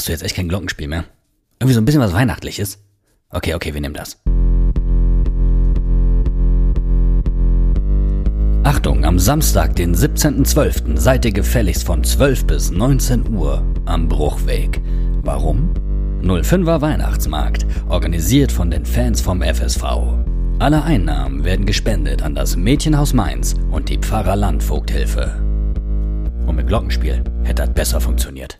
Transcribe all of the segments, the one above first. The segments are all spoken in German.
Hast du jetzt echt kein Glockenspiel mehr? Irgendwie so ein bisschen was Weihnachtliches? Okay, okay, wir nehmen das. Achtung, am Samstag, den 17.12. seid ihr gefälligst von 12 bis 19 Uhr am Bruchweg. Warum? 05er Weihnachtsmarkt, organisiert von den Fans vom FSV. Alle Einnahmen werden gespendet an das Mädchenhaus Mainz und die Pfarrer Landvogthilfe. Und mit Glockenspiel hätte das besser funktioniert.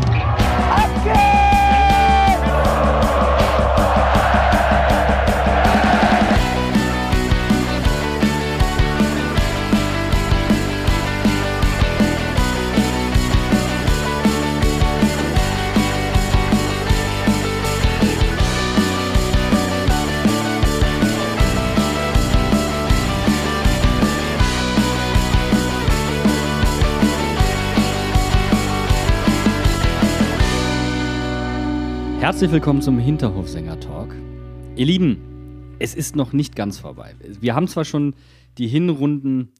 Herzlich willkommen zum Hinterhofsänger-Talk. Ihr Lieben, es ist noch nicht ganz vorbei. Wir haben zwar schon die Hinrunden,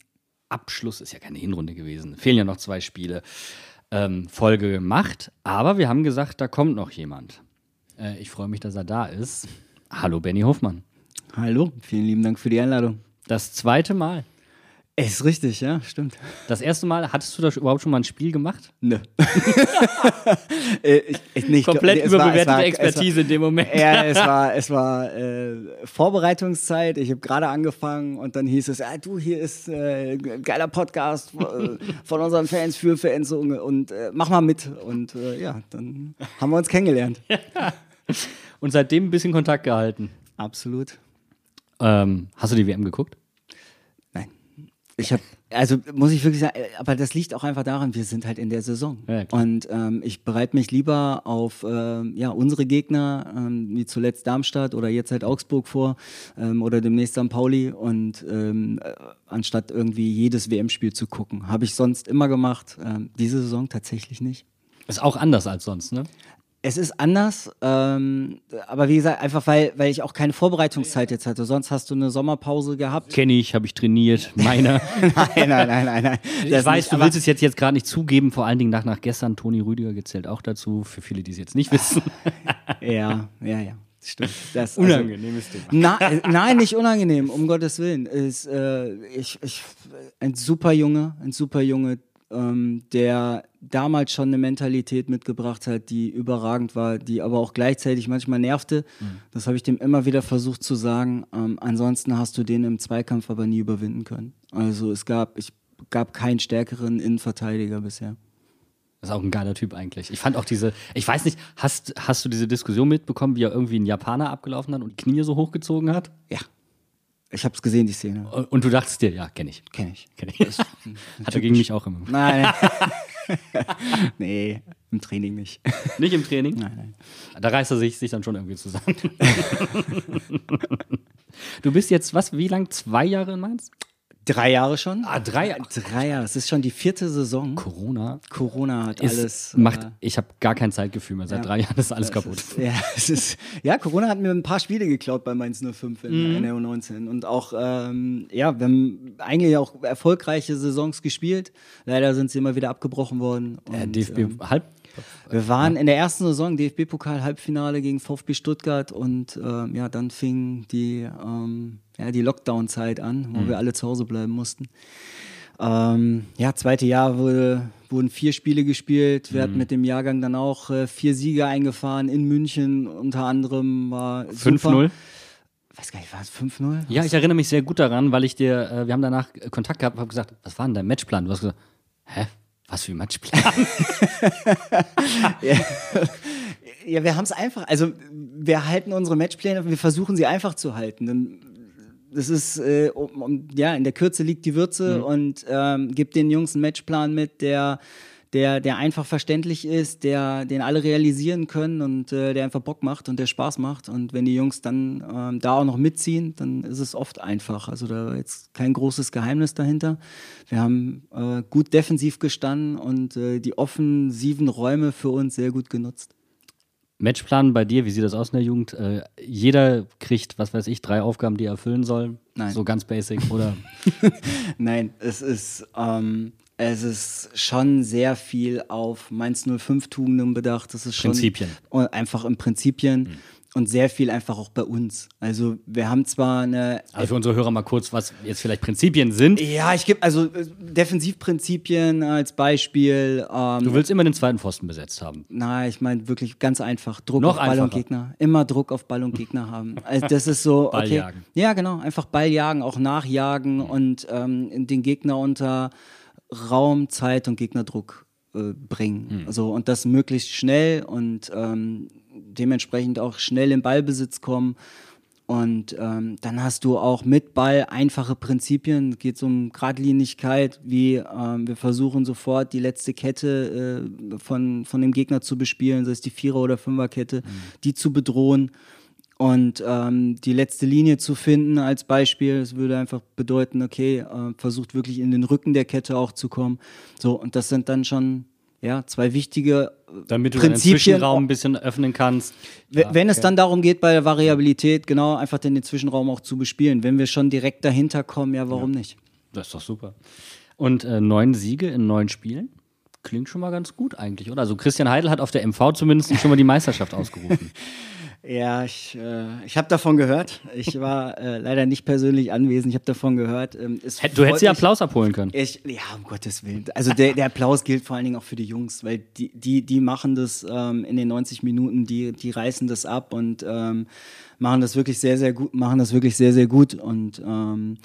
Abschluss ist ja keine Hinrunde gewesen, fehlen ja noch zwei Spiele, ähm, Folge gemacht, aber wir haben gesagt, da kommt noch jemand. Äh, ich freue mich, dass er da ist. Hallo Benny Hofmann. Hallo, vielen lieben Dank für die Einladung. Das zweite Mal. Ist richtig, ja, stimmt. Das erste Mal, hattest du da überhaupt schon mal ein Spiel gemacht? Nö. Äh, ich, ich, nee, ich Komplett glaub, nee, es war- überbewertete war- Expertise in dem Moment. War, ja, es war, es war äh, Vorbereitungszeit. Ich habe gerade angefangen und dann hieß es, ah, du, hier ist äh, ein geiler Podcast äh, von unseren Fans für Fans und, und äh, mach mal mit. Und äh, ja, dann haben wir uns kennengelernt. Und seitdem ein bisschen Kontakt gehalten. Absolut. Ähm, hast du die WM geguckt? Ich habe, also muss ich wirklich sagen, äh, aber das liegt auch einfach daran, wir sind halt in der Saison. Ja, und ähm, ich bereite mich lieber auf ähm, ja, unsere Gegner, ähm, wie zuletzt Darmstadt oder jetzt halt Augsburg vor ähm, oder demnächst St. Pauli und ähm, äh, anstatt irgendwie jedes WM-Spiel zu gucken. Habe ich sonst immer gemacht, ähm, diese Saison tatsächlich nicht. Ist auch anders als sonst, ne? Es ist anders, ähm, aber wie gesagt, einfach weil, weil ich auch keine Vorbereitungszeit jetzt hatte. Sonst hast du eine Sommerpause gehabt. Kenne ich, habe ich trainiert, meiner. nein, nein, nein, nein, nein. Ich Das weiß, nicht, du willst es jetzt, jetzt gerade nicht zugeben, vor allen Dingen nach, nach gestern. Toni Rüdiger gezählt auch dazu, für viele, die es jetzt nicht wissen. Ja, ja, ja. Stimmt. Das, Unangenehmes Thema. Na, äh, nein, nicht unangenehm, um Gottes Willen. Ist, äh, ich, ich, ein super Junge, ein super Junge, ähm, der damals schon eine Mentalität mitgebracht hat, die überragend war, die aber auch gleichzeitig manchmal nervte. Das habe ich dem immer wieder versucht zu sagen. Ähm, ansonsten hast du den im Zweikampf aber nie überwinden können. Also es gab, ich gab keinen stärkeren Innenverteidiger bisher. Das ist auch ein geiler Typ eigentlich. Ich fand auch diese, ich weiß nicht, hast, hast du diese Diskussion mitbekommen, wie er irgendwie einen Japaner abgelaufen hat und die Knie so hochgezogen hat? Ja. Ich habe es gesehen, die Szene. Und du dachtest dir, ja, kenne ich. Kenne ich. Kenn ich. Hat er gegen mich auch immer. Nein. nee, im Training nicht. Nicht im Training? Nein, nein. Da reißt er sich, sich dann schon irgendwie zusammen. du bist jetzt, was, wie lang? Zwei Jahre in Mainz? Drei Jahre schon? Ah, drei. Drei Jahre. Es ist schon die vierte Saison. Corona Corona hat ist, alles. macht, äh, ich habe gar kein Zeitgefühl mehr. Seit ja. drei Jahren ist alles es kaputt. Ist, ja, ist, ja, Corona hat mir ein paar Spiele geklaut bei Mainz 05 in, Mhm. in der U19. Und auch, ähm, ja, wir haben eigentlich auch erfolgreiche Saisons gespielt. Leider sind sie immer wieder abgebrochen worden. Äh, Und, DFB ähm, halb. Wir waren in der ersten Saison DFB-Pokal-Halbfinale gegen VfB Stuttgart und ähm, ja, dann fing die, ähm, ja, die Lockdown-Zeit an, wo wir alle zu Hause bleiben mussten. Ähm, ja, zweite Jahr wurde, wurden vier Spiele gespielt. Wir hatten mit dem Jahrgang dann auch äh, vier Siege eingefahren in München. Unter anderem war 5-0. Weiß gar nicht, war es 5-0? Ja, ich erinnere mich sehr gut daran, weil ich dir, äh, wir haben danach äh, Kontakt gehabt, habe gesagt, was war denn dein Matchplan? Du hast gesagt, hä? Was für ein Matchplan? Ja, wir haben es einfach. Also, wir halten unsere Matchpläne, wir versuchen sie einfach zu halten. Denn das ist, äh, um, um, ja, in der Kürze liegt die Würze und ähm, gibt den Jungs einen Matchplan mit, der, der, der einfach verständlich ist, der, den alle realisieren können und äh, der einfach Bock macht und der Spaß macht. Und wenn die Jungs dann ähm, da auch noch mitziehen, dann ist es oft einfach. Also da jetzt kein großes Geheimnis dahinter. Wir haben äh, gut defensiv gestanden und äh, die offensiven Räume für uns sehr gut genutzt. Matchplan bei dir, wie sieht das aus in der Jugend? Äh, jeder kriegt, was weiß ich, drei Aufgaben, die er erfüllen soll. Nein. So ganz basic, oder? Nein, es ist, ähm, Es ist schon sehr viel auf Mainz 05 Tugenden bedacht. Das ist schon Prinzipien. einfach im Prinzipien und sehr viel einfach auch bei uns. Also wir haben zwar eine Also für unsere Hörer mal kurz, was jetzt vielleicht Prinzipien sind. ja, ich gebe also äh, Defensivprinzipien als Beispiel. Ähm, Du willst immer den zweiten Pfosten besetzt haben. Nein, ich meine wirklich ganz einfach. Druck Noch auf Ball und einfacher. Gegner. Immer Druck auf Ball und Gegner haben. Also das ist so, Ball okay. jagen. Ja, genau. Einfach Ball jagen, auch nachjagen und ähm, den Gegner unter Raum, Zeit und Gegnerdruck äh, bringen. Also und das möglichst schnell und ähm, dementsprechend auch schnell in Ballbesitz kommen. Und ähm, dann hast du auch mit Ball einfache Prinzipien. Es geht um Gradlinigkeit, wie ähm, wir versuchen sofort die letzte Kette äh, von, von dem Gegner zu bespielen, sei es die Vierer- oder Fünferkette, die zu bedrohen und ähm, die letzte Linie zu finden als Beispiel. Das würde einfach bedeuten, okay, äh, versucht wirklich in den Rücken der Kette auch zu kommen. So, und das sind dann schon ja, zwei wichtige äh, Damit du Prinzipien. Zwischenraum ein bisschen öffnen kannst. Wenn es dann darum geht, bei der Variabilität, genau, einfach den, den Zwischenraum auch zu bespielen. Wenn wir schon direkt dahinter kommen, ja, warum nicht? Das ist doch super. Und äh, neun Siege in neun Spielen? Klingt schon mal ganz gut eigentlich, oder? Also Christian Heidel hat auf der MV zumindest schon mal die Meisterschaft ausgerufen. Ja, ich, äh, ich habe davon gehört. Ich war äh, leider nicht persönlich anwesend. Ich habe davon gehört. Ähm, Du hättest mich- Applaus abholen können. Ich, ja, um Gottes Willen. Also der, der Applaus gilt vor allen Dingen auch für die Jungs, weil die, die, die machen das ähm, in den 90 Minuten, die, die reißen das ab und ähm, machen das wirklich sehr, sehr gut, machen das wirklich sehr, sehr gut. Und ähm,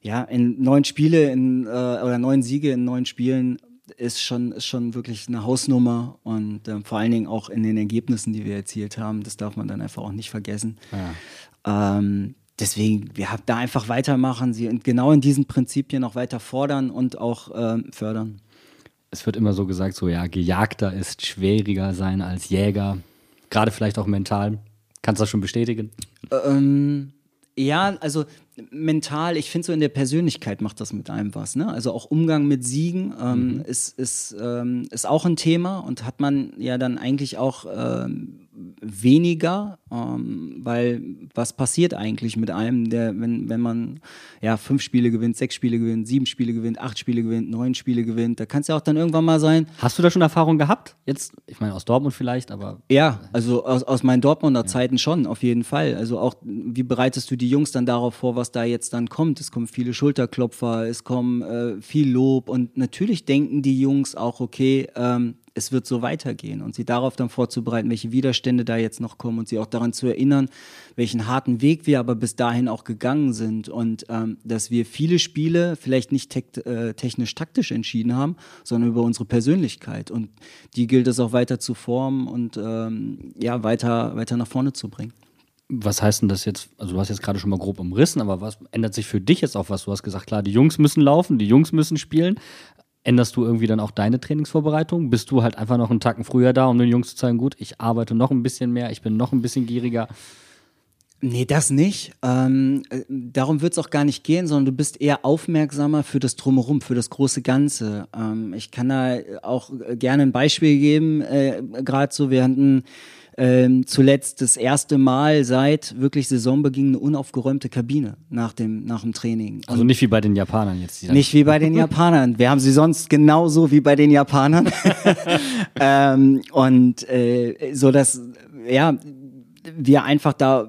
ja, in neun Spiele in, äh, oder neun Siege in neun Spielen ist schon, ist schon wirklich eine Hausnummer und ähm, vor allen Dingen auch in den Ergebnissen, die wir erzielt haben, das darf man dann einfach auch nicht vergessen. Ähm, deswegen, wir haben da einfach weitermachen, sie genau in diesen Prinzipien auch weiter fordern und auch ähm, fördern. Es wird immer so gesagt, so ja, Gejagter ist schwieriger sein als Jäger. Gerade vielleicht auch mental. Kannst du das schon bestätigen? Ähm, ja, also mental, ich finde so in der Persönlichkeit macht das mit einem was. Ne? Also auch Umgang mit Siegen ähm, ist, ist, ähm, ist auch ein Thema und hat man ja dann eigentlich auch ähm, weniger, ähm, weil was passiert eigentlich mit einem, der, wenn, wenn man ja fünf Spiele gewinnt, sechs Spiele gewinnt, sieben Spiele gewinnt, acht Spiele gewinnt, neun Spiele gewinnt, da kann es ja auch dann irgendwann mal sein, Hast du da schon Erfahrung gehabt? Jetzt, ich meine, aus Dortmund vielleicht, aber Ja, also aus, aus meinen Dortmunder Zeiten schon, auf jeden Fall. Also auch, wie bereitest du die Jungs dann darauf vor, was da jetzt dann kommt? Es kommen viele Schulterklopfer, es kommen äh, viel Lob und natürlich denken die Jungs auch, okay, ähm, es wird so weitergehen und sie darauf dann vorzubereiten, welche Widerstände da jetzt noch kommen und sie auch daran zu erinnern, welchen harten Weg wir aber bis dahin auch gegangen sind und ähm, dass wir viele Spiele vielleicht nicht tekt- äh, technisch-taktisch entschieden haben, sondern über unsere Persönlichkeit und die gilt es auch weiter zu formen und ähm, ja, weiter, weiter nach vorne zu bringen. was heißt denn das jetzt? Also, du hast jetzt gerade schon mal grob umrissen, aber was ändert sich für dich jetzt auch was? Du hast gesagt, klar, die Jungs müssen laufen, die Jungs müssen spielen. Änderst du irgendwie dann auch deine Trainingsvorbereitung? Bist du halt einfach noch einen Tacken früher da, um den Jungs zu zeigen, gut, ich arbeite noch ein bisschen mehr, ich bin noch ein bisschen gieriger? Nee, das nicht. Ähm, äh, darum wird es auch gar nicht gehen, sondern du bist eher aufmerksamer für das Drumherum, für das große Ganze. Ähm, ich kann da auch äh, gerne ein Beispiel geben. Äh, Gerade so, wir hatten ähm, zuletzt das erste Mal seit wirklich Saisonbeginn eine unaufgeräumte Kabine nach dem, nach dem Training. Also nicht wie bei den Japanern jetzt. Nicht wie bei den Japanern. Wir haben sie sonst genauso wie bei den Japanern. ähm, und äh, so dass ja wir einfach da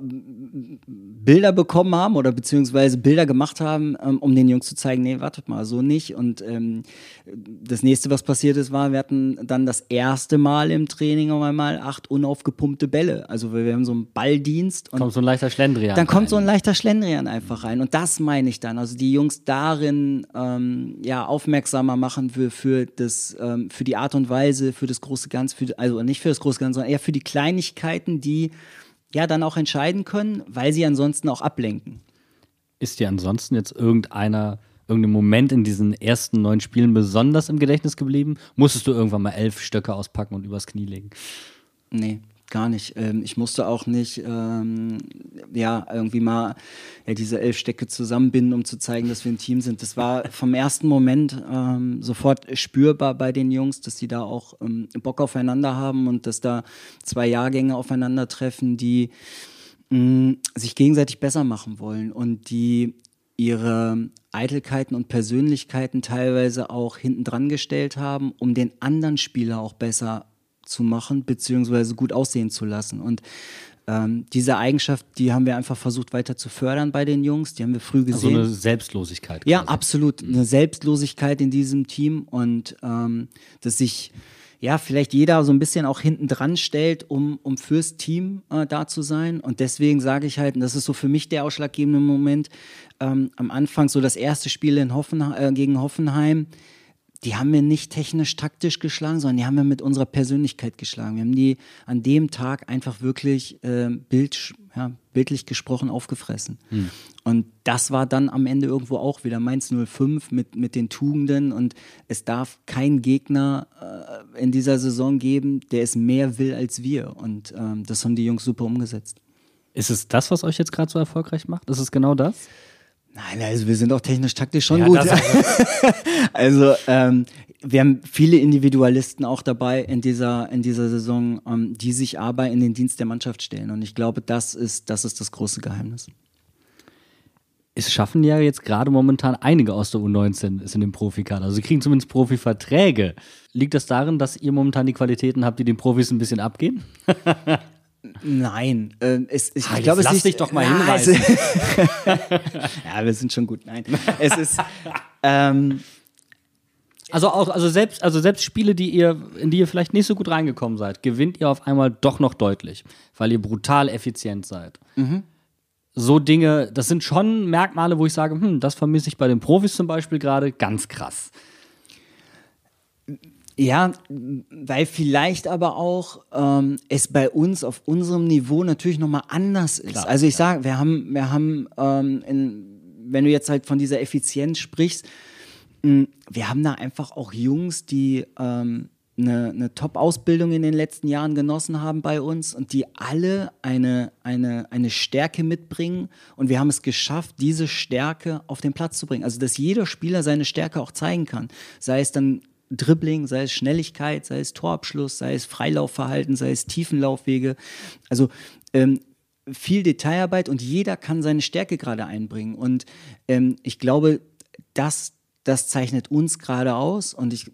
Bilder bekommen haben oder beziehungsweise Bilder gemacht haben, ähm, um den Jungs zu zeigen, nee, wartet mal, so nicht. Und ähm, das nächste, was passiert ist, war, wir hatten dann das erste Mal im Training auf einmal acht unaufgepumpte Bälle. Also wir haben so einen Balldienst und kommt so ein leichter Schlendrian. dann kommt so ein leichter Schlendrian einfach rein. Und das meine ich dann. Also die Jungs darin ähm, ja, aufmerksamer machen für, für, das, ähm, für die Art und Weise, für das große Ganze, für, also nicht für das große Ganze, sondern eher für die Kleinigkeiten, die ja dann auch entscheiden können, weil sie ansonsten auch ablenken. Ist dir ansonsten jetzt irgendeiner, irgendein Moment in diesen ersten neun Spielen besonders im Gedächtnis geblieben? Musstest du irgendwann mal elf Stöcke auspacken und übers Knie legen? Nee, gar nicht. Ähm, ich musste auch nicht, ähm, ja, irgendwie mal ja, diese elf Stecke zusammenbinden, um zu zeigen, dass wir ein Team sind. Das war vom ersten Moment ähm, sofort spürbar bei den Jungs, dass die da auch ähm, Bock aufeinander haben und dass da zwei Jahrgänge aufeinandertreffen, die mh, sich gegenseitig besser machen wollen und die ihre Eitelkeiten und Persönlichkeiten teilweise auch hinten dran gestellt haben, um den anderen Spieler auch besser zu machen, beziehungsweise gut aussehen zu lassen. Und ähm, diese Eigenschaft, die haben wir einfach versucht weiter zu fördern bei den Jungs, die haben wir früh gesehen. Also eine Selbstlosigkeit. Ja, absolut. Eine Selbstlosigkeit in diesem Team und ähm, dass sich ja vielleicht jeder so ein bisschen auch hinten dran stellt, um, um fürs Team äh, da zu sein. Und deswegen sage ich halt, und das ist so für mich der ausschlaggebende Moment, ähm, am Anfang so das erste Spiel in Hoffen, äh, gegen Hoffenheim die haben wir nicht technisch-taktisch geschlagen, sondern die haben wir mit unserer Persönlichkeit geschlagen. Wir haben die an dem Tag einfach wirklich äh, Bild, ja, bildlich gesprochen aufgefressen. Hm. Und das war dann am Ende irgendwo auch wieder Mainz 05 mit, mit den Tugenden. Und es darf keinen Gegner äh, in dieser Saison geben, der es mehr will als wir. Und ähm, das haben die Jungs super umgesetzt. Ist es das, was euch jetzt gerade so erfolgreich macht? Ist es genau das? Nein, also wir sind auch technisch-taktisch schon ja, gut. also ähm, wir haben viele Individualisten auch dabei in dieser, in dieser Saison, ähm, die sich aber in den Dienst der Mannschaft stellen. Und ich glaube, das ist das, ist das große Geheimnis. Es schaffen ja jetzt gerade momentan einige aus der U19 ist in dem Profikader. Also sie kriegen zumindest Profiverträge. Liegt das darin, dass ihr momentan die Qualitäten habt, die den Profis ein bisschen abgehen? Nein, äh, es, ich, ah, ich glaube, es lass ist, dich doch mal hinweisen. ja, wir sind schon gut. Nein, es ist. Ähm, also auch, also selbst, also selbst Spiele, die ihr, in die ihr vielleicht nicht so gut reingekommen seid, gewinnt ihr auf einmal doch noch deutlich, weil ihr brutal effizient seid. Mhm. So Dinge, das sind schon Merkmale, wo ich sage, hm, das vermisse ich bei den Profis zum Beispiel gerade ganz krass. Ja, weil vielleicht aber auch ähm, es bei uns auf unserem Niveau natürlich nochmal anders ist. Klar, also ich ja. sage, wir haben, wir haben, ähm, in, wenn du jetzt halt von dieser Effizienz sprichst, mh, hm, wir haben da einfach auch Jungs, die ähm, eine, eine Top-Ausbildung in den letzten Jahren genossen haben bei uns und die alle eine, eine, eine Stärke mitbringen. Und wir haben es geschafft, diese Stärke auf den Platz zu bringen. Also, dass jeder Spieler seine Stärke auch zeigen kann. Sei es dann Dribbling, sei es Schnelligkeit, sei es Torabschluss, sei es Freilaufverhalten, sei es Tiefenlaufwege. Also ähm, viel Detailarbeit und jeder kann seine Stärke gerade einbringen. Und ähm, ich glaube, das das zeichnet uns gerade aus. Und ich,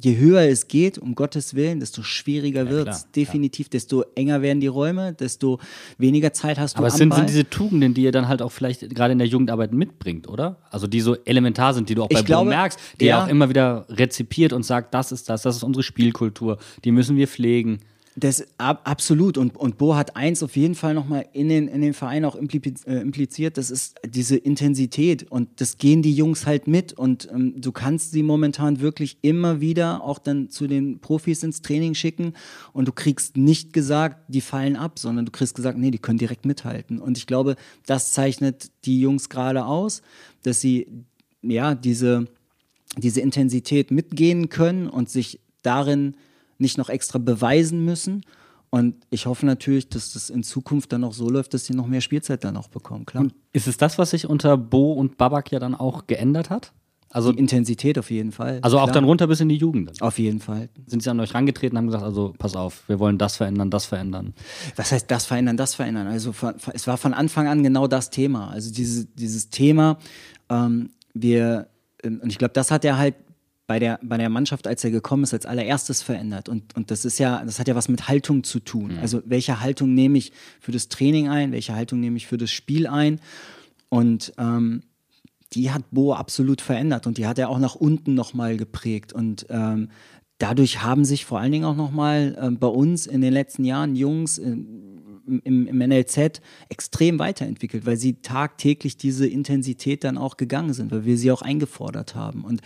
je höher es geht, um Gottes Willen, desto schwieriger ja, wird es. Definitiv, ja. desto enger werden die Räume, desto weniger Zeit hast du. Aber es sind, sind, diese Tugenden, die ihr dann halt auch vielleicht gerade in der Jugendarbeit mitbringt, oder? Also die so elementar sind, die du auch bei glaube, merkst, die ja. er auch immer wieder rezipiert und sagt, das ist das, das ist unsere Spielkultur, die müssen wir pflegen. Das ab, absolut. Und, und Bo hat eins auf jeden Fall nochmal in den, in den Verein auch impliziert, äh, impliziert, das ist diese Intensität. Und das gehen die Jungs halt mit. Und ähm, du kannst sie momentan wirklich immer wieder auch dann zu den Profis ins Training schicken. Und du kriegst nicht gesagt, die fallen ab, sondern du kriegst gesagt, nee, die können direkt mithalten. Und ich glaube, das zeichnet die Jungs gerade aus, dass sie ja diese, diese Intensität mitgehen können und sich darin nicht noch extra beweisen müssen. Und ich hoffe natürlich, dass das in Zukunft dann auch so läuft, dass sie noch mehr Spielzeit dann auch bekommen, klar. Und ist es das, was sich unter Bo und Babak ja dann auch geändert hat? Also die Intensität auf jeden Fall. Also klar. auch dann runter bis in die Jugend. Dann. Auf jeden Fall. Sind sie an euch rangetreten und haben gesagt, also pass auf, wir wollen das verändern, das verändern. Was heißt das verändern, das verändern? Also es war von Anfang an genau das Thema. Also diese, dieses Thema, ähm, wir, ähm, und ich glaube, das hat er halt bei der, bei der Mannschaft, als er gekommen ist, als allererstes verändert. Und, und das ist ja, das hat ja was mit Haltung zu tun. Mhm. Also welche Haltung nehme ich für das Training ein, welche Haltung nehme ich für das Spiel ein. Und ähm, die hat Bo absolut verändert und die hat er auch nach unten nochmal geprägt. Und ähm, dadurch haben sich vor allen Dingen auch nochmal äh, bei uns in den letzten Jahren Jungs, äh, im, im NLZ extrem weiterentwickelt, weil sie tagtäglich diese Intensität dann auch gegangen sind, weil wir sie auch eingefordert haben. Und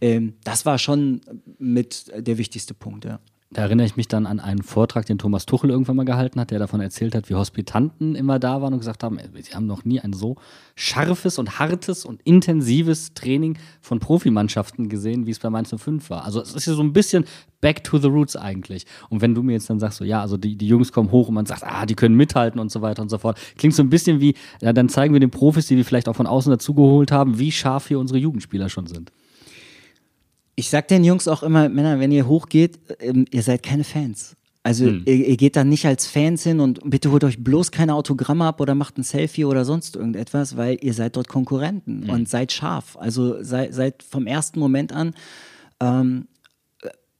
ähm, das war schon mit der wichtigste Punkt, ja. Da erinnere ich mich dann an einen Vortrag, den Thomas Tuchel irgendwann mal gehalten hat, der davon erzählt hat, wie Hospitanten immer da waren und gesagt haben, sie haben noch nie ein so scharfes und hartes und intensives Training von Profimannschaften gesehen, wie es bei Mainz 05 war. Also es ist ja so ein bisschen back to the roots eigentlich. Und wenn du mir jetzt dann sagst, so ja, also die, die Jungs kommen hoch und man sagt, ah, die können mithalten und so weiter und so fort, klingt so ein bisschen wie, ja, dann zeigen wir den Profis, die wir vielleicht auch von außen dazugeholt haben, wie scharf hier unsere Jugendspieler schon sind ich sag den Jungs auch immer, Männer, wenn ihr hochgeht, ähm, ihr seid keine Fans. Also Hm. ihr, ihr geht da nicht als Fans hin und bitte holt euch bloß keine Autogramme ab oder macht ein Selfie oder sonst irgendetwas, weil ihr seid dort Hm. Konkurrenten und seid scharf. Also sei, seid vom ersten Moment an ähm, äh,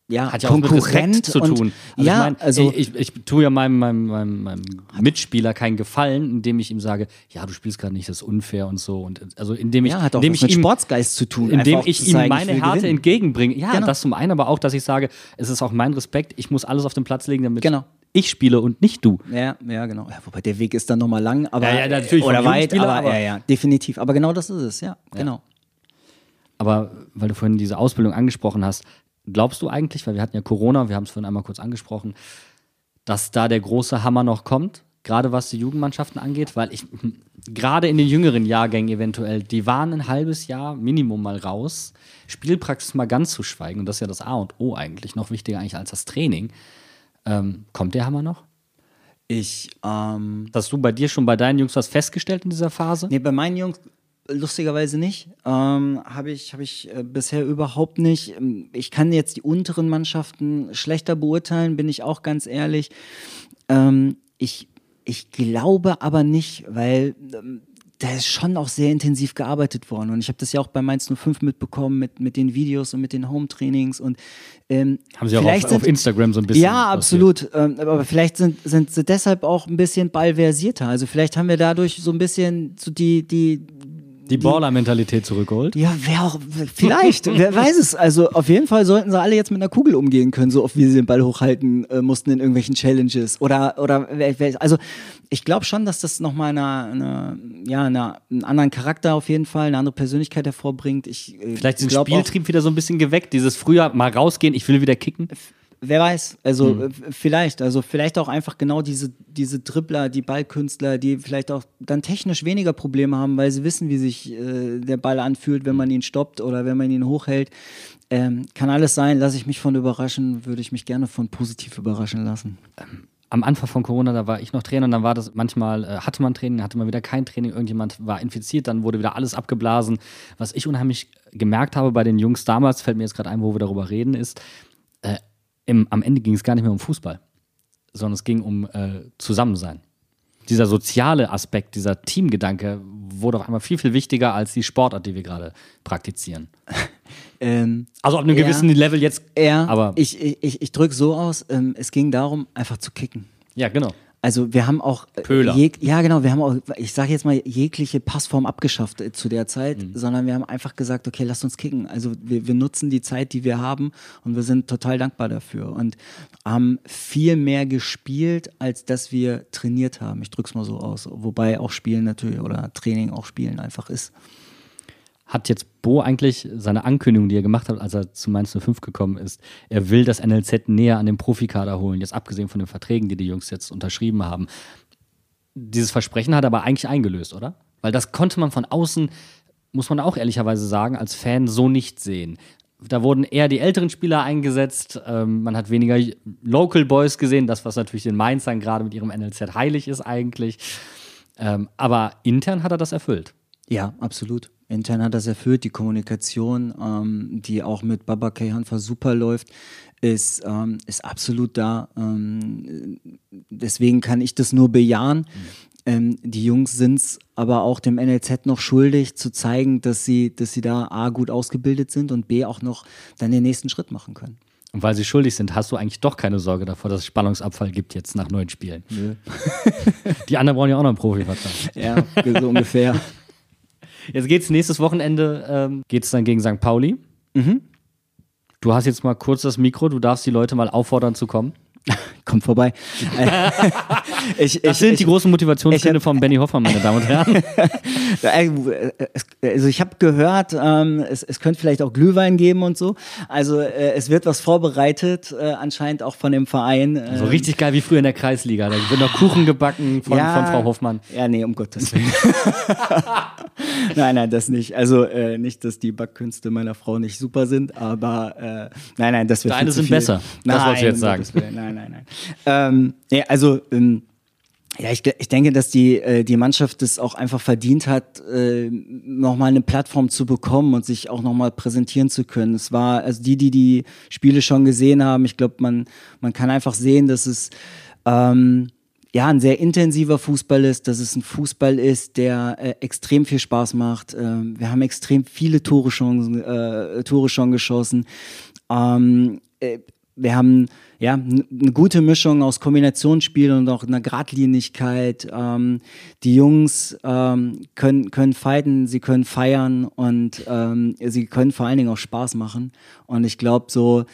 ja, Hat ja auch mit Konkurrent zu tun. Also ja, ich mein, also ich, ich tue ja meinem, meinem, meinem, meinem Mitspieler keinen Gefallen, indem ich ihm sage, ja, du spielst gerade nicht, das ist unfair und so. Und also indem ich, ja, hat auch indem was ich mit ihm, Sportsgeist zu tun. indem ich ihm zeigen, meine ich Härte gewinnen. entgegenbringe. Ja, Genau. das zum einen, aber auch, dass ich sage, es ist auch mein Respekt, ich muss alles auf den Platz legen, damit Genau. ich spiele und nicht du. Ja, ja, genau. Ja, wobei der Weg ist dann nochmal lang, aber Ja, ja, natürlich oder weit, aber, aber- ja, ja, definitiv. Aber genau das ist es, ja, genau. Aber weil du vorhin diese Ausbildung angesprochen hast, glaubst du eigentlich, weil wir hatten ja Corona, wir haben es vorhin einmal kurz angesprochen, dass da der große Hammer noch kommt, gerade was die Jugendmannschaften angeht? Weil ich, gerade in den jüngeren Jahrgängen eventuell, die waren ein halbes Jahr Minimum mal raus, Spielpraxis mal ganz zu schweigen, und das ist ja das A und O eigentlich, noch wichtiger eigentlich als das Training. Ähm, kommt der Hammer noch? Ich, ähm, Hast du bei dir schon bei deinen Jungs was festgestellt in dieser Phase? Nee, bei meinen Jungs lustigerweise nicht. Ähm, Habe ich, hab ich äh, bisher überhaupt nicht. Ähm, Ich kann jetzt die unteren Mannschaften schlechter beurteilen, bin ich auch ganz ehrlich. Ähm, ich, ich glaube aber nicht, weil ähm, da ist schon auch sehr intensiv gearbeitet worden. Und ich habe das ja auch bei Mainz 05 mitbekommen mit, mit den Videos und mit den Home-Trainings. Und ähm, Haben sie auch vielleicht auf, auf sind- Instagram so ein bisschen. ja, absolut. Ähm, aber vielleicht sind, sind sie deshalb auch ein bisschen ballversierter. Also vielleicht haben wir dadurch so ein bisschen so die, die, Die Baller-Mentalität zurückgeholt. ja, wer auch, vielleicht, wer weiß es. Also auf jeden Fall sollten sie alle jetzt mit einer Kugel umgehen können, so oft wie sie den Ball hochhalten äh, mussten in irgendwelchen Challenges. Oder, oder, also ich glaube schon, dass das nochmal eine, eine, ja, eine, einen anderen Charakter auf jeden Fall, eine andere Persönlichkeit hervorbringt. Ich, äh, Vielleicht ist den Spieltrieb wieder so ein bisschen geweckt. Dieses früher mal rausgehen, ich will wieder kicken. Wer weiß, also Hm. äh, vielleicht, also vielleicht auch einfach genau diese, diese Dribbler, die Ballkünstler, die vielleicht auch dann technisch weniger Probleme haben, weil sie wissen, wie sich äh, der Ball anfühlt, wenn man ihn stoppt oder wenn man ihn hochhält. Ähm, kann alles sein, lasse ich mich von überraschen, würde ich mich gerne von positiv überraschen lassen. Am Anfang von Corona, da war ich noch Trainer und dann war das manchmal, äh, hatte man Training, hatte man wieder kein Training, irgendjemand war infiziert, dann wurde wieder alles abgeblasen. Was ich unheimlich gemerkt habe bei den Jungs damals, fällt mir jetzt gerade ein, wo wir darüber reden, ist, äh, im, am Ende ging es gar nicht mehr um Fußball, sondern es ging um äh, Zusammensein. Dieser soziale Aspekt, dieser Teamgedanke wurde auf einmal viel, viel wichtiger als die Sportart, die wir gerade praktizieren. Ähm, Also auf einem Ja. gewissen Level jetzt, ja, aber ich, ich, ich drücke so aus, ähm, es ging darum, einfach zu kicken. ja, genau. Also wir haben auch äh, Pöhler. Jeg, ja genau, wir haben auch, ich sage jetzt mal jegliche Passform abgeschafft äh, zu der Zeit, Mhm. sondern wir haben einfach gesagt, okay, lasst uns kicken. Also wir, wir nutzen die Zeit, die wir haben und wir sind total dankbar dafür und haben viel mehr gespielt, als dass wir trainiert haben. Ich drück's mal so aus, wobei auch Spielen natürlich oder Training auch Spielen einfach ist. Hat jetzt Bo eigentlich seine Ankündigung, die er gemacht hat, als er zu Mainz 05 gekommen ist, er will das NLZ näher an den Profikader holen, jetzt abgesehen von den Verträgen, die die Jungs jetzt unterschrieben haben. Dieses Versprechen hat er aber eigentlich eingelöst, oder? Weil das konnte man von außen, muss man auch ehrlicherweise sagen, als Fan so nicht sehen. Da wurden eher die älteren Spieler eingesetzt, ähm, man hat weniger Local Boys gesehen, das, was natürlich den Mainzern gerade mit ihrem NLZ heilig ist eigentlich. Ähm, aber intern hat er das erfüllt. Ja, absolut. Intern hat das erfüllt. Die Kommunikation, ähm, die auch mit Baba Hanfa super läuft, ist, ähm, ist absolut da. Ähm, deswegen kann ich das nur bejahen. Ähm, die Jungs sind es aber auch dem NLZ noch schuldig, zu zeigen, dass sie, dass sie da A gut ausgebildet sind und B auch noch dann den nächsten Schritt machen können. Und weil sie schuldig sind, hast du eigentlich doch keine Sorge davor, dass es Spannungsabfall gibt jetzt nach neun Spielen. Die anderen brauchen ja auch noch einen Profivertrag. Ja, so ungefähr. Jetzt geht's nächstes Wochenende, ähm, geht's dann gegen St. Pauli. Du hast jetzt mal kurz das Mikro, du darfst die Leute mal auffordern zu kommen. Kommt vorbei. ich, Das ich, sind ich, die großen Motivationsgründe ich von Benny Hoffmann, meine Damen und Herren. Äh, es- Also ich habe gehört, ähm, es, es könnte vielleicht auch Glühwein geben und so. Also äh, es wird was vorbereitet, äh, anscheinend auch von dem Verein. Äh, So richtig geil wie früher in der Kreisliga. Da wird noch Kuchen gebacken von, von Frau Hoffmann. Ja, nee, um Gottes Willen. nein, nein, das nicht. Also äh, nicht, dass die Backkünste meiner Frau nicht super sind, aber äh, nein, nein, das wird Deine sind viel. besser. Das Nein, wolltest du jetzt um sagen. Willen. Nein, nein, nein. Ähm, nee, also ähm, Ja, ich, ich denke, dass die, äh, die Mannschaft es auch einfach verdient hat, äh, nochmal eine Plattform zu bekommen und sich auch nochmal präsentieren zu können. Es war, also die, die die Spiele schon gesehen haben, ich glaube, man, man kann einfach sehen, dass es ähm, ja ein sehr intensiver Fußball ist, dass es ein Fußball ist, der äh, extrem viel Spaß macht. Ähm, wir haben extrem viele Tore schon, äh, Tore schon geschossen. Ähm, äh, wir haben ja, eine gute Mischung aus Kombinationsspiel und auch einer Gradlinigkeit. Ähm, die Jungs ähm, können, können fighten, sie können feiern und ähm, sie können vor allen Dingen auch Spaß machen. Und ich glaube so,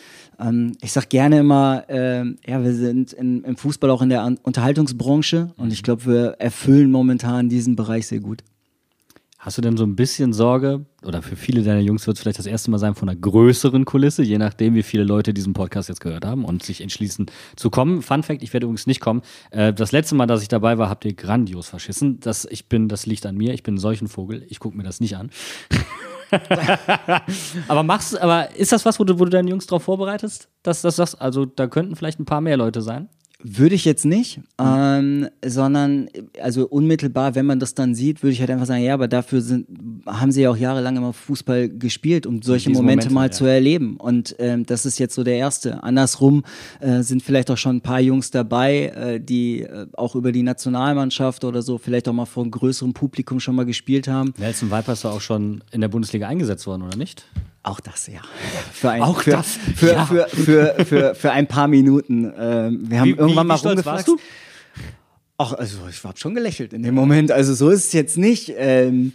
ähm, ich sag gerne immer, äh, ja, wir sind in, im Fußball auch in der Unterhaltungsbranche und ich glaube, wir erfüllen momentan diesen Bereich sehr gut. Hast du denn so ein bisschen Sorge, oder für viele deiner Jungs wird es vielleicht das erste Mal sein, von einer größeren Kulisse, je nachdem, wie viele Leute diesen Podcast jetzt gehört haben und sich entschließen zu kommen? Fun Fact, ich werde übrigens nicht kommen. Äh, das letzte Mal, dass ich dabei war, habt ihr grandios verschissen. Das, ich bin, das liegt an mir, ich bin solchen Vogel, ich gucke mir das nicht an. aber machst, aber ist das was, wo du, wo du deinen Jungs darauf vorbereitest, dass das sagst, also da könnten vielleicht ein paar mehr Leute sein? Würde ich jetzt nicht, ähm, sondern also unmittelbar, wenn man das dann sieht, würde ich halt einfach sagen, ja, aber dafür sind, haben sie ja auch jahrelang immer Fußball gespielt, um solche Momente, Momente, mal ja. zu erleben. Und ähm, das ist jetzt so der erste. Andersrum äh, sind vielleicht auch schon ein paar Jungs dabei, äh, die äh, auch über die Nationalmannschaft oder so vielleicht auch mal vor einem größeren Publikum schon mal gespielt haben. Nelson Vipers war auch schon in der Bundesliga eingesetzt worden, oder nicht? Auch das, ja. Für ein, auch für, das? Für, ja. für, für, für, für, ein paar Minuten. Ähm, wir haben wie, irgendwann wie, mal wie rumgefragt. Ach, also ich habe schon gelächelt in dem Moment. Also so ist es jetzt nicht. Ähm,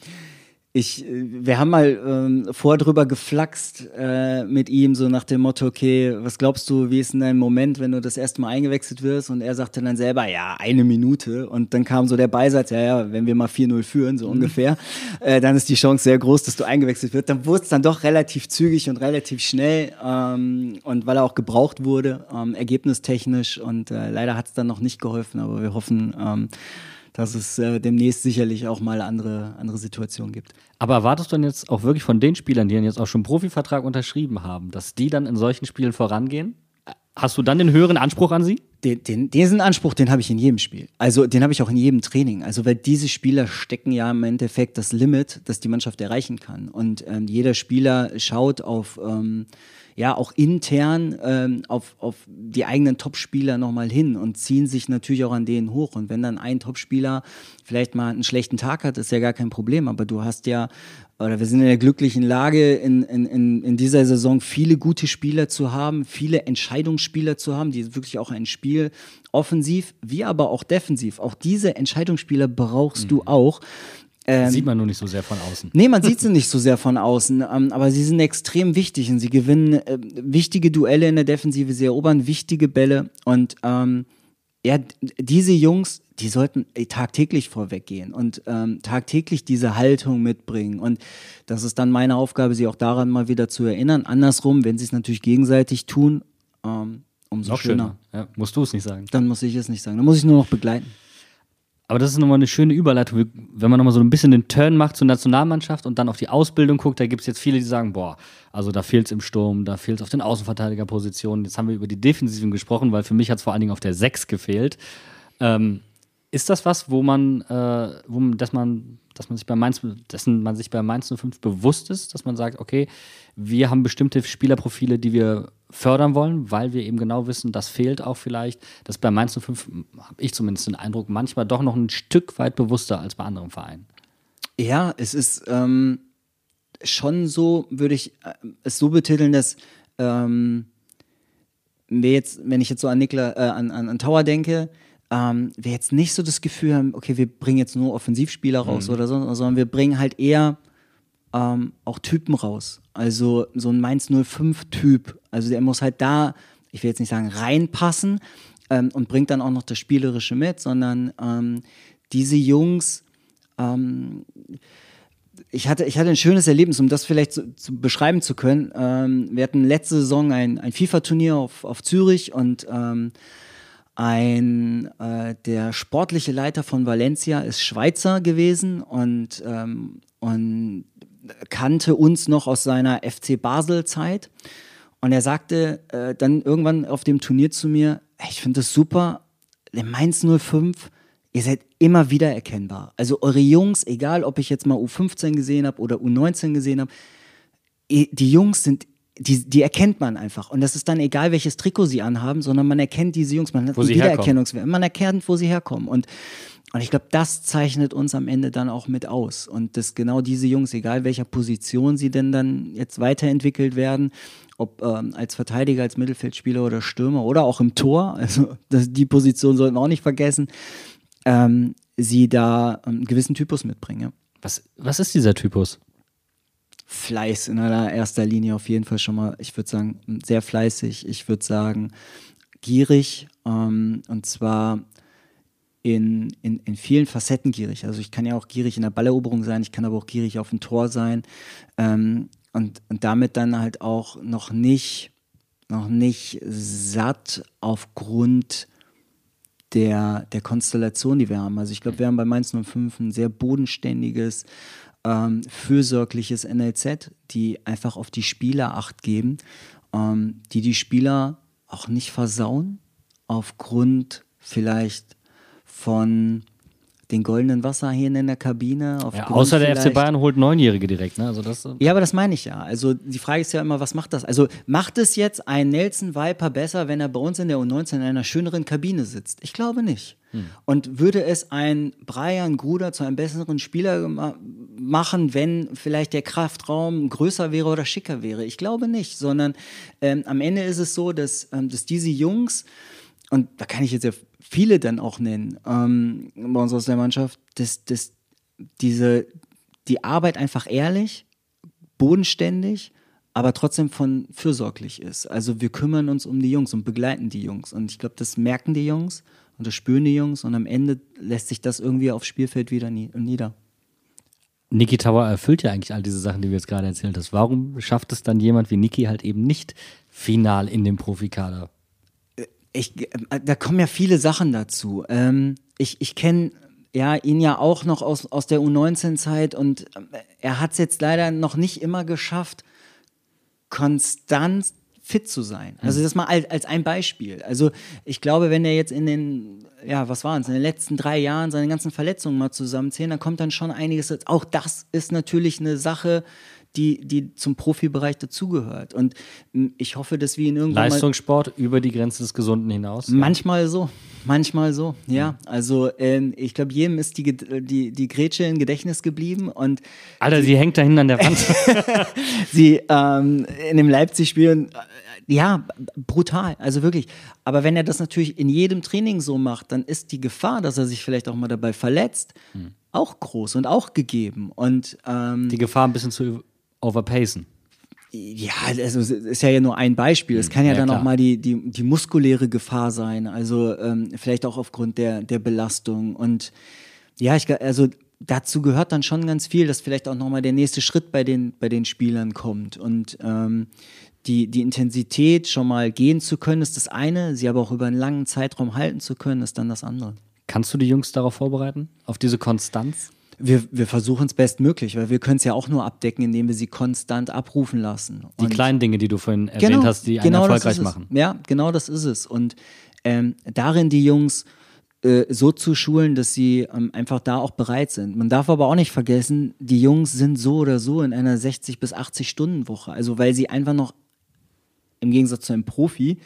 ich, äh, wir haben mal ähm, vorher drüber geflaxt äh, mit ihm, so nach dem Motto, okay, was glaubst du, wie ist denn dein Moment, wenn du das erste Mal eingewechselt wirst? Und er sagte dann selber, ja, eine Minute. Und dann kam so der Beisatz, ja, ja, wenn wir mal 4-0 führen, so mhm. ungefähr, äh, dann ist die Chance sehr groß, dass du eingewechselt wirst. Dann wurde es dann doch relativ zügig und relativ schnell. Ähm, und weil er auch gebraucht wurde, ähm, ergebnistechnisch. Und äh, leider hat es dann noch nicht geholfen, aber wir hoffen, ähm, dass es äh, demnächst sicherlich auch mal andere, andere Situationen gibt. Aber erwartest du denn jetzt auch wirklich von den Spielern, die dann jetzt auch schon einen Profivertrag unterschrieben haben, dass die dann in solchen Spielen vorangehen? Hast du dann den höheren Anspruch an sie? Den, den, diesen Anspruch, den habe ich in jedem Spiel. Also den habe ich auch in jedem Training. Also weil diese Spieler stecken ja im Endeffekt das Limit, das die Mannschaft erreichen kann. Und ähm, jeder Spieler schaut auf ähm, ja auch intern ähm, auf, auf die eigenen Topspieler nochmal hin und ziehen sich natürlich auch an denen hoch. Und wenn dann ein Topspieler vielleicht mal einen schlechten Tag hat, ist ja gar kein Problem. Aber du hast ja, oder wir sind in der glücklichen Lage, in, in, in dieser Saison viele gute Spieler zu haben, viele Entscheidungsspieler zu haben, die wirklich auch ein Spiel offensiv wie aber auch defensiv, auch diese Entscheidungsspieler brauchst mhm. du auch. Ähm, sieht man nur nicht so sehr von außen. Nee, man sieht sie nicht so sehr von außen, ähm, aber sie sind extrem wichtig und sie gewinnen äh, wichtige Duelle in der Defensive, sie erobern wichtige Bälle und ähm, ja, diese Jungs, die sollten äh, tagtäglich vorweggehen und ähm, tagtäglich diese Haltung mitbringen. Und das ist dann meine Aufgabe, sie auch daran mal wieder zu erinnern. Andersrum, wenn sie es natürlich gegenseitig tun, ähm, umso noch schöner. schöner. Ja, musst du es nicht sagen. Dann muss ich es nicht sagen. Dann muss ich nur noch begleiten. Aber das ist nochmal eine schöne Überleitung, wenn man nochmal so ein bisschen den Turn macht zur Nationalmannschaft und dann auf die Ausbildung guckt, da gibt es jetzt viele, die sagen, boah, also da fehlt es im Sturm, da fehlt es auf den Außenverteidigerpositionen. Jetzt haben wir über die Defensiven gesprochen, weil für mich hat es vor allen Dingen auf der 6 gefehlt. Ähm, ist das was, wo man, äh, wo, dass man, dass man sich bei Mainz, dessen man sich bei Mainz 05 bewusst ist, dass man sagt, okay, wir haben bestimmte Spielerprofile, die wir fördern wollen, weil wir eben genau wissen, das fehlt auch vielleicht. Das bei Mainz 05 habe ich zumindest den Eindruck, manchmal doch noch ein Stück weit bewusster als bei anderen Vereinen. Ja, es ist ähm, schon so, würde ich äh, es so betiteln, dass ähm, wir jetzt, wenn ich jetzt so an Nikla, äh, an, an, an Tower denke, ähm, wir jetzt nicht so das Gefühl haben, okay, wir bringen jetzt nur Offensivspieler raus mhm. oder so, sondern wir bringen halt eher ähm, auch Typen raus. Also so ein Mainz 05-Typ. Also der muss halt da, ich will jetzt nicht sagen reinpassen ähm, und bringt dann auch noch das Spielerische mit, sondern ähm, diese Jungs, ähm, ich hatte, ich hatte ein schönes Erlebnis, um das vielleicht zu, zu beschreiben zu können. Ähm, wir hatten letzte Saison ein, ein FIFA-Turnier auf, auf Zürich und ähm, ein äh, der sportliche Leiter von Valencia ist Schweizer gewesen und, ähm, und kannte uns noch aus seiner FC Basel-Zeit. Und er sagte äh, dann irgendwann auf dem Turnier zu mir, ich finde das super, der Mainz 05, ihr seid immer wieder erkennbar. Also eure Jungs, egal ob ich jetzt mal U15 gesehen habe oder U19 gesehen habe, die Jungs sind die, die erkennt man einfach. Und das ist dann egal, welches Trikot sie anhaben, sondern man erkennt diese Jungs, man hat Wo sie Wiedererkennungswert. Man erkennt, wo sie herkommen. Und, und ich glaube, das zeichnet uns am Ende dann auch mit aus. Und dass genau diese Jungs, egal welcher Position sie denn dann jetzt weiterentwickelt werden, ob ähm, als Verteidiger, als Mittelfeldspieler oder Stürmer oder auch im Tor, also das, die Position sollten wir auch nicht vergessen, ähm, sie da einen gewissen Typus mitbringen. Ja. Was, was ist dieser Typus? Fleiß in allererster Linie auf jeden Fall schon mal, ich würde sagen, sehr fleißig. Ich würde sagen, gierig. Ähm, und zwar in, in, in vielen Facetten gierig. Also ich kann ja auch gierig in der Balleroberung sein, ich kann aber auch gierig auf dem Tor sein. Ähm, und, und damit dann halt auch noch nicht, noch nicht satt aufgrund der, der Konstellation, die wir haben. Also ich glaube, wir haben bei Mainz 05 ein sehr bodenständiges, ähm, fürsorgliches NLZ, die einfach auf die Spieler acht geben, ähm, die die Spieler auch nicht versauen, aufgrund vielleicht von den goldenen Wasserhähnen in der Kabine. Ja, außer der FC Bayern holt Neunjährige direkt. Ne? Also das, ja, aber das meine ich ja. Also die Frage ist ja immer, was macht das? Also macht es jetzt ein Nelson Viper besser, wenn er bei uns in der U19 in einer schöneren Kabine sitzt? Ich glaube nicht. Hm. Und würde es ein Brian Gruder zu einem besseren Spieler machen, wenn vielleicht der Kraftraum größer wäre oder schicker wäre? Ich glaube nicht, sondern ähm, am Ende ist es so, dass, ähm, dass diese Jungs, und da kann ich jetzt ja viele dann auch nennen, ähm, bei uns aus der Mannschaft, dass, dass diese, die Arbeit einfach ehrlich, bodenständig, aber trotzdem von fürsorglich ist. Also wir kümmern uns um die Jungs und begleiten die Jungs. Und ich glaube, das merken die Jungs und das spüren die Jungs und am Ende lässt sich das irgendwie aufs Spielfeld wieder nieder. Niki Tower erfüllt ja eigentlich all diese Sachen, die wir jetzt gerade erzählt hast. Warum schafft es dann jemand wie Niki halt eben nicht final in dem Profikader? Ich, da kommen ja viele Sachen dazu. Ähm, ich ich kenne ja, ihn ja auch noch aus, aus der U19-Zeit und äh, er hat es jetzt leider noch nicht immer geschafft, konstant fit zu sein. Also mhm. das mal als, als ein Beispiel. Also ich glaube, wenn er jetzt in den, ja, was waren es, in den letzten drei Jahren seine ganzen Verletzungen mal zusammenzählen, dann kommt dann schon einiges. Auch das ist natürlich eine Sache, die, die zum Profibereich dazugehört. Und hm, ich hoffe, dass wir ihn irgendwann. Leistungssport über die Grenze des Gesunden hinaus. Manchmal so, manchmal so, ja. Also ähm, ich glaube, jedem ist die, die, die Grätsche im Gedächtnis geblieben und. Alter, sie hängt da hinten an der Wand. sie ähm, in dem Leipzig-Spiel, äh, ja, brutal, also wirklich. Aber wenn er das natürlich in jedem Training so macht, dann ist die Gefahr, dass er sich vielleicht auch mal dabei verletzt, hm. auch groß und auch gegeben. Und ähm, die Gefahr ein bisschen zu overpacen. Ja, also es ist ja nur ein Beispiel. Es hm, kann ja, ja dann klar. auch mal die, die, die muskuläre Gefahr sein, also ähm, vielleicht auch aufgrund der, der Belastung. Und ja, ich also dazu gehört dann schon ganz viel, dass vielleicht auch nochmal der nächste Schritt bei den, bei den Spielern kommt. Und ähm, die, die Intensität schon mal gehen zu können, ist das eine, sie aber auch über einen langen Zeitraum halten zu können, ist dann das andere. Kannst du die Jungs darauf vorbereiten? Auf diese Konstanz? Wir, wir versuchen es bestmöglich, weil wir können es ja auch nur abdecken, indem wir sie konstant abrufen lassen. Die Und kleinen Dinge, die du vorhin erwähnt genau, hast, die einen genau erfolgreich machen. Ja, genau das ist es. Und ähm, darin die Jungs äh, so zu schulen, dass sie ähm, einfach da auch bereit sind. Man darf aber auch nicht vergessen, die Jungs sind so oder so in einer 60 bis 80 Stunden Woche, also weil sie einfach noch im Gegensatz zu einem Profi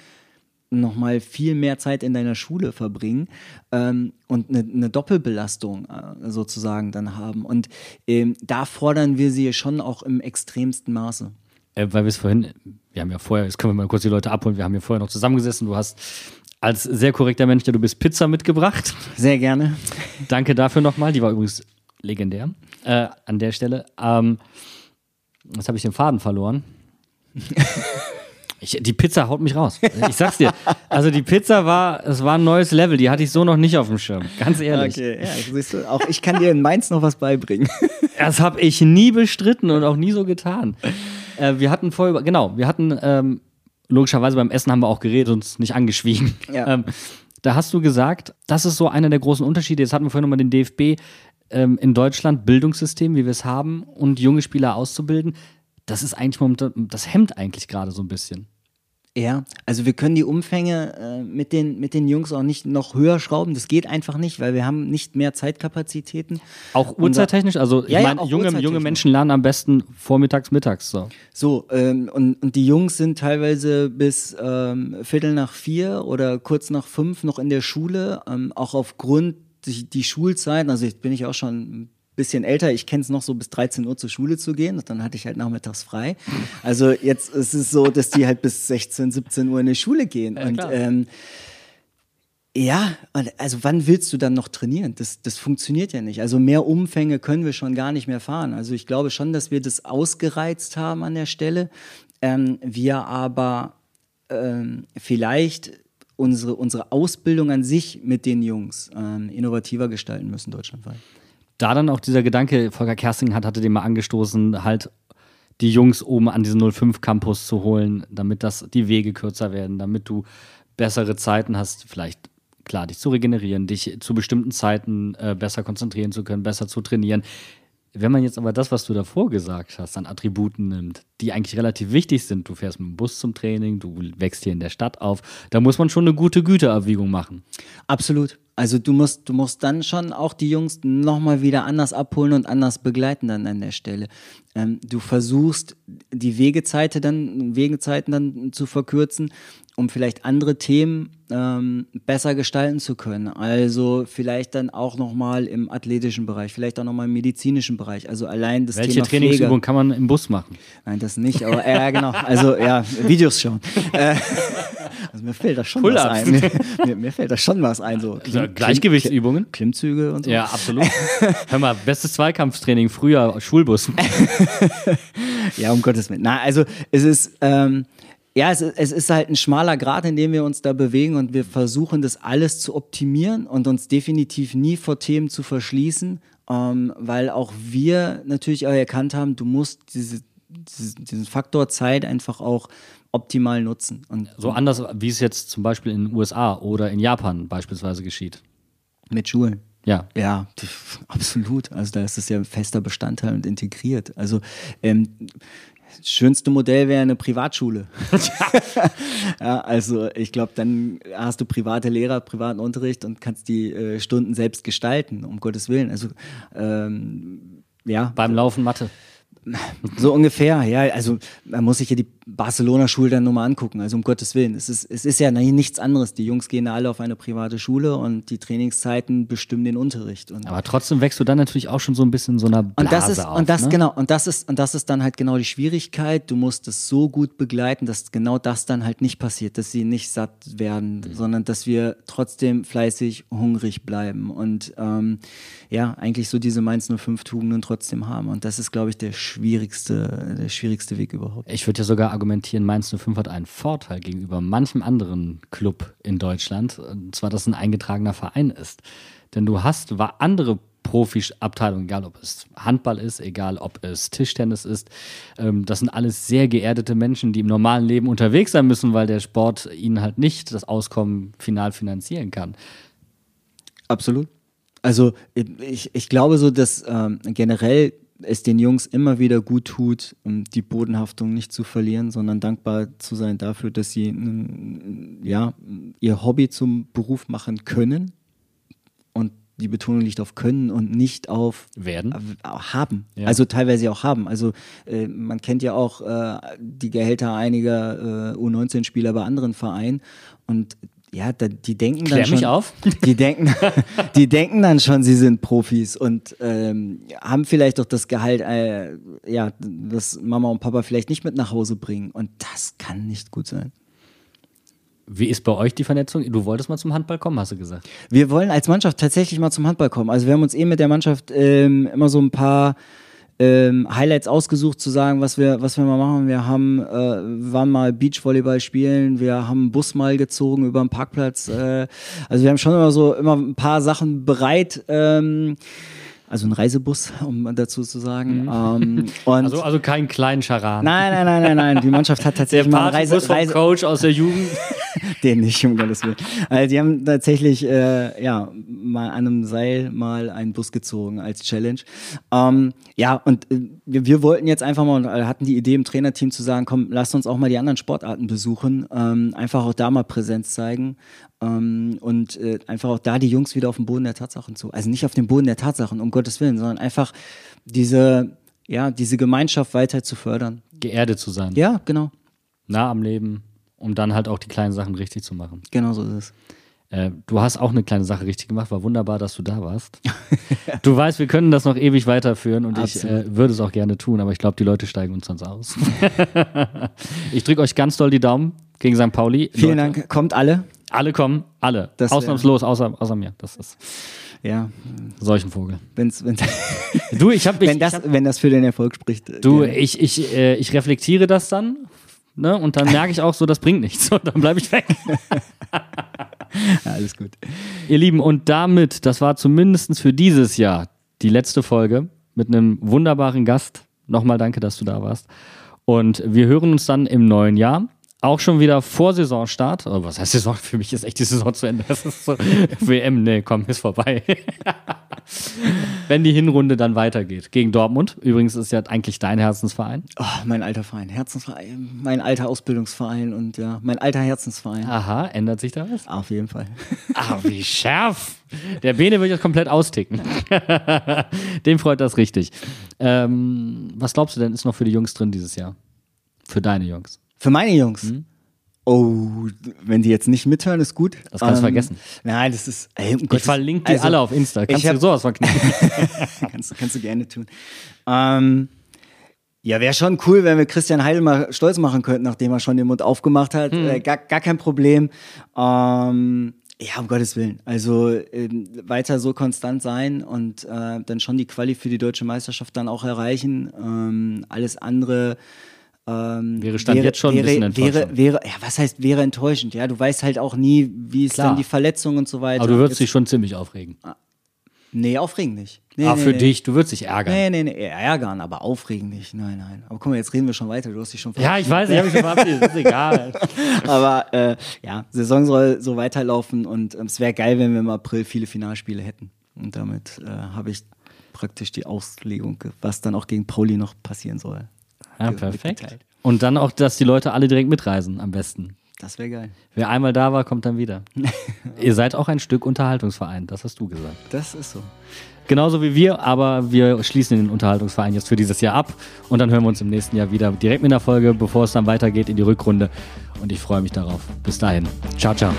nochmal viel mehr Zeit in deiner Schule verbringen ähm, und eine, eine Doppelbelastung äh, sozusagen dann haben. Und ähm, da fordern wir sie schon auch im extremsten Maße. Äh, weil wir es vorhin, wir haben ja vorher, jetzt können wir mal kurz die Leute abholen, wir haben ja vorher noch zusammengesessen, du hast als sehr korrekter Mensch, der du bist, Pizza mitgebracht. Sehr gerne. Danke dafür nochmal, die war übrigens legendär äh, an der Stelle. Ähm, jetzt habe ich den Faden verloren. Ich, die Pizza haut mich raus. Ich sag's dir. Also die Pizza war, es war ein neues Level, die hatte ich so noch nicht auf dem Schirm. Ganz ehrlich. Okay, ja, siehst du, auch ich kann dir in Mainz noch was beibringen. Das habe ich nie bestritten und auch nie so getan. Äh, wir hatten vorher, genau, wir hatten, ähm, logischerweise beim Essen haben wir auch geredet und uns nicht angeschwiegen. Ja. Ähm, da hast du gesagt, das ist so einer der großen Unterschiede. Jetzt hatten wir vorhin nochmal den DFB ähm, in Deutschland, Bildungssystem, wie wir es haben, und junge Spieler auszubilden das ist eigentlich momentan, das hemmt eigentlich gerade so ein bisschen. Ja, also wir können die Umfänge äh, mit, den, mit den Jungs auch nicht noch höher schrauben. Das geht einfach nicht, weil wir haben nicht mehr Zeitkapazitäten. Auch uhrzeittechnisch? Also ich Ja, ja, meine, auch junge, junge. Menschen lernen am besten vormittags, mittags. So. So, ähm, und, und die Jungs sind teilweise bis ähm, Viertel nach vier oder kurz nach fünf noch in der Schule, ähm, auch aufgrund die, die Schulzeiten, also jetzt bin ich auch schon bisschen älter, ich kenne es noch so bis 13 Uhr zur Schule zu gehen und dann hatte ich halt nachmittags frei. Also jetzt ist es so, dass die halt bis 16, 17 Uhr in die Schule gehen und klar. ähm, ja, und also wann willst du dann noch trainieren? Das, das funktioniert ja nicht. Also mehr Umfänge können wir schon gar nicht mehr fahren. Also ich glaube schon, dass wir das ausgereizt haben an der Stelle. Ähm, wir aber ähm, vielleicht unsere, unsere Ausbildung an sich mit den Jungs ähm, innovativer gestalten müssen deutschlandweit. Da dann auch dieser Gedanke, Volker Kersting hat, hatte den mal angestoßen, halt die Jungs oben an diesen 05 Campus zu holen, damit das die Wege kürzer werden, damit du bessere Zeiten hast, vielleicht klar, dich zu regenerieren, dich zu bestimmten Zeiten äh, besser konzentrieren zu können, besser zu trainieren. Wenn man jetzt aber das, was du davor gesagt hast, an Attributen nimmt, die eigentlich relativ wichtig sind, du fährst mit dem Bus zum Training, du wächst hier in der Stadt auf, da muss man schon eine gute Güterabwägung machen. Absolut. Also du musst, du musst dann schon auch die Jungs nochmal wieder anders abholen und anders begleiten dann an der Stelle. Ähm, du versuchst die Wegezeiten dann, Wegezeiten dann zu verkürzen, um vielleicht andere Themen ähm, besser gestalten zu können. Also vielleicht dann auch nochmal im athletischen Bereich, vielleicht auch nochmal im medizinischen Bereich. Also allein das Welche Thema Trainingsübung Pflege. kann man im Bus machen? Nein, das nicht, aber äh, ja, genau. Also ja, Videos schauen. Äh, also mir fällt da schon was ein. Mir, mir, mir fällt da schon was ein. So Also Gleichgewichtsübungen? Klimmzüge und so. Ja, absolut. Hör mal, bestes Zweikampftraining früher Schulbus. Ja, um Gottes Willen. Na, also es ist, ähm, ja, es, es ist halt ein schmaler Grad, in dem wir uns da bewegen und wir versuchen das alles zu optimieren und uns definitiv nie vor Themen zu verschließen, ähm, weil auch wir natürlich auch erkannt haben, du musst diese, diesen Faktor Zeit einfach auch optimal nutzen. Und So anders, wie es jetzt zum Beispiel in den USA oder in Japan beispielsweise geschieht. mit Schulen. Ja. Ja, absolut. Also da ist es ja ein fester Bestandteil und integriert. Also ähm, das schönste Modell wäre eine Privatschule. ja, also ich glaube, dann hast du private Lehrer, privaten Unterricht und kannst die äh, Stunden selbst gestalten, um Gottes Willen. Also ähm, ja, Beim Laufen Mathe. so ungefähr, ja. Also man muss sich ja die Barcelona-Schule dann nochmal angucken. Also um Gottes Willen. Es ist, es ist ja nichts anderes. Die Jungs gehen alle auf eine private Schule und die Trainingszeiten bestimmen den Unterricht. Und Aber trotzdem wächst du dann natürlich auch schon so ein bisschen in so einer Blase und das ist auf. und das ne? genau und das ist und das ist dann halt genau die Schwierigkeit. Du musst es so gut begleiten, dass genau das dann halt nicht passiert, dass sie nicht satt werden, Mhm. sondern dass wir trotzdem fleißig hungrig bleiben und ähm, ja eigentlich so diese Mainz 05 Tugenden trotzdem haben. Und das ist glaube ich der schwierigste der schwierigste Weg überhaupt. Ich würde ja sogar argumentieren, Mainz 05 hat einen Vorteil gegenüber manchem anderen Club in Deutschland, und zwar, dass es ein eingetragener Verein ist. Denn du hast andere Profi-Abteilungen, egal ob es Handball ist, egal ob es Tischtennis ist, ähm, das sind alles sehr geerdete Menschen, die im normalen Leben unterwegs sein müssen, weil der Sport ihnen halt nicht das Auskommen final finanzieren kann. Absolut. Also ich, ich glaube so, dass ähm, generell es den Jungs immer wieder gut tut, um die Bodenhaftung nicht zu verlieren, sondern dankbar zu sein dafür, dass sie ja, ihr Hobby zum Beruf machen können. Und die Betonung liegt auf können und nicht auf Werden. haben. Ja. Also teilweise auch haben. Also äh, man kennt ja auch äh, die Gehälter einiger äh, U19-Spieler bei anderen Vereinen und ja, da, die denken dann Klär schon, mich auf. die denken, die denken dann schon, sie sind Profis und ähm, haben vielleicht auch das Gehalt, äh, ja, das Mama und Papa vielleicht nicht mit nach Hause bringen und das kann nicht gut sein. Wie ist bei euch die Vernetzung? Du wolltest mal zum Handball kommen, hast du gesagt. Wir wollen als Mannschaft tatsächlich mal zum Handball kommen. Also wir haben uns eh mit der Mannschaft ähm, immer so ein paar ähm, Highlights ausgesucht, zu sagen, was wir, was wir mal machen. Wir haben, äh, waren mal Beachvolleyball spielen, wir haben einen Bus mal gezogen über den Parkplatz. Äh, also wir haben schon immer so immer ein paar Sachen bereit. Ähm, also ein Reisebus, um dazu zu sagen. Ähm, und Also, also keinen kleinen Charan. nein, nein, nein, nein, nein. Die Mannschaft hat der tatsächlich mal einen Reise, vom Reise, Coach aus der Jugend. den nicht, um Gottes Willen. Also die haben tatsächlich, äh, ja, mal an einem Seil mal einen Bus gezogen als Challenge. Ähm, ja, und äh, wir, wollten jetzt einfach mal und hatten die Idee im Trainerteam zu sagen, komm, lasst uns auch mal die anderen Sportarten besuchen, ähm, einfach auch da mal Präsenz zeigen ähm, und äh, einfach auch da die Jungs wieder auf den Boden der Tatsachen zu. Also nicht auf den Boden der Tatsachen, um Gottes Willen, sondern einfach diese, ja, diese Gemeinschaft weiter zu fördern. Geerdet zu sein. Ja, genau. Nah am Leben, um dann halt auch die kleinen Sachen richtig zu machen. Genau so ist es. Äh, du hast auch eine kleine Sache richtig gemacht, war wunderbar, dass du da warst. du weißt, wir können das noch ewig weiterführen und Absolut. ich äh, würde es auch gerne tun, aber ich glaube, die Leute steigen uns sonst aus. ich drücke euch ganz doll die Daumen gegen St. Pauli. Vielen Leute. Dank. Kommt alle. Alle kommen, alle. Das Ausnahmslos, außer, außer mir. Das ist ja. solchen Vogel. Wenn's, wenn's du, ich habe wenn, das, hab, wenn das für den Erfolg spricht. Du, ja. ich, ich, äh, ich reflektiere das dann ne? und dann merke ich auch so, das bringt nichts und dann bleibe ich weg. Alles gut. Ihr Lieben, und damit, das war zumindest für dieses Jahr die letzte Folge mit einem wunderbaren Gast. Nochmal danke, dass du da warst. Und wir hören uns dann im neuen Jahr. Auch schon wieder vor Saisonstart. Oh, was heißt Saison? Für mich ist echt die Saison zu Ende. Das ist so WM, nee, komm, ist vorbei. Wenn die Hinrunde dann weitergeht. Gegen Dortmund. Übrigens ist ja eigentlich dein Herzensverein. Oh, mein alter Verein. Herzensverein. Mein alter Ausbildungsverein und ja, mein alter Herzensverein. Aha, ändert sich da was? Auf jeden Fall. Ah, wie scharf. Der Bene wird jetzt komplett austicken. Dem freut das richtig. Ähm, was glaubst du denn, ist noch für die Jungs drin dieses Jahr? Für deine Jungs? Für meine Jungs? Mhm. Oh, wenn die jetzt nicht mithören, ist gut. Das kannst du ähm, vergessen. Nein, das ist. Ey, um ich verlinke die also, alle auf Insta. Kannst du sowas verknicken? kannst, kannst du gerne tun. Ähm, ja, wäre schon cool, wenn wir Christian Heidel mal stolz machen könnten, nachdem er schon den Mund aufgemacht hat. Hm. Äh, gar, gar kein Problem. Ähm, ja, um Gottes Willen. Also äh, weiter so konstant sein und äh, dann schon die Quali für die deutsche Meisterschaft dann auch erreichen. Ähm, alles andere ähm, wäre Stand wäre, jetzt schon ein bisschen enttäuschend. Wäre, wäre, ja, was heißt wäre enttäuschend? Ja, du weißt halt auch nie, wie ist Klar. dann die Verletzung und so weiter. Aber du würdest dich schon ziemlich aufregen. Ah, nee, aufregen nicht. Nee, ah, nee, für nee. dich, du würdest dich ärgern. Nee, nee, nee, ärgern, aber aufregen nicht. Nein, nein. Aber guck mal, jetzt reden wir schon weiter. Du hast dich schon Ja, ich weiß, ich habe mich schon verabschiedet. ist egal. aber äh, ja, Saison soll so weiterlaufen und äh, es wäre geil, wenn wir im April viele Finalspiele hätten. Und damit äh, habe ich praktisch die Auslegung, was dann auch gegen Pauli noch passieren soll. Ja, perfekt. Mitgeteilt. Und dann auch, dass die Leute alle direkt mitreisen, am besten. Das wäre geil. Wer einmal da war, kommt dann wieder. Ihr seid auch ein Stück Unterhaltungsverein, das hast du gesagt. Das ist so. Genauso wie wir, aber wir schließen den Unterhaltungsverein jetzt für dieses Jahr ab und dann hören wir uns im nächsten Jahr wieder direkt mit einer Folge, bevor es dann weitergeht in die Rückrunde. Und ich freue mich darauf. Bis dahin. Ciao, ciao.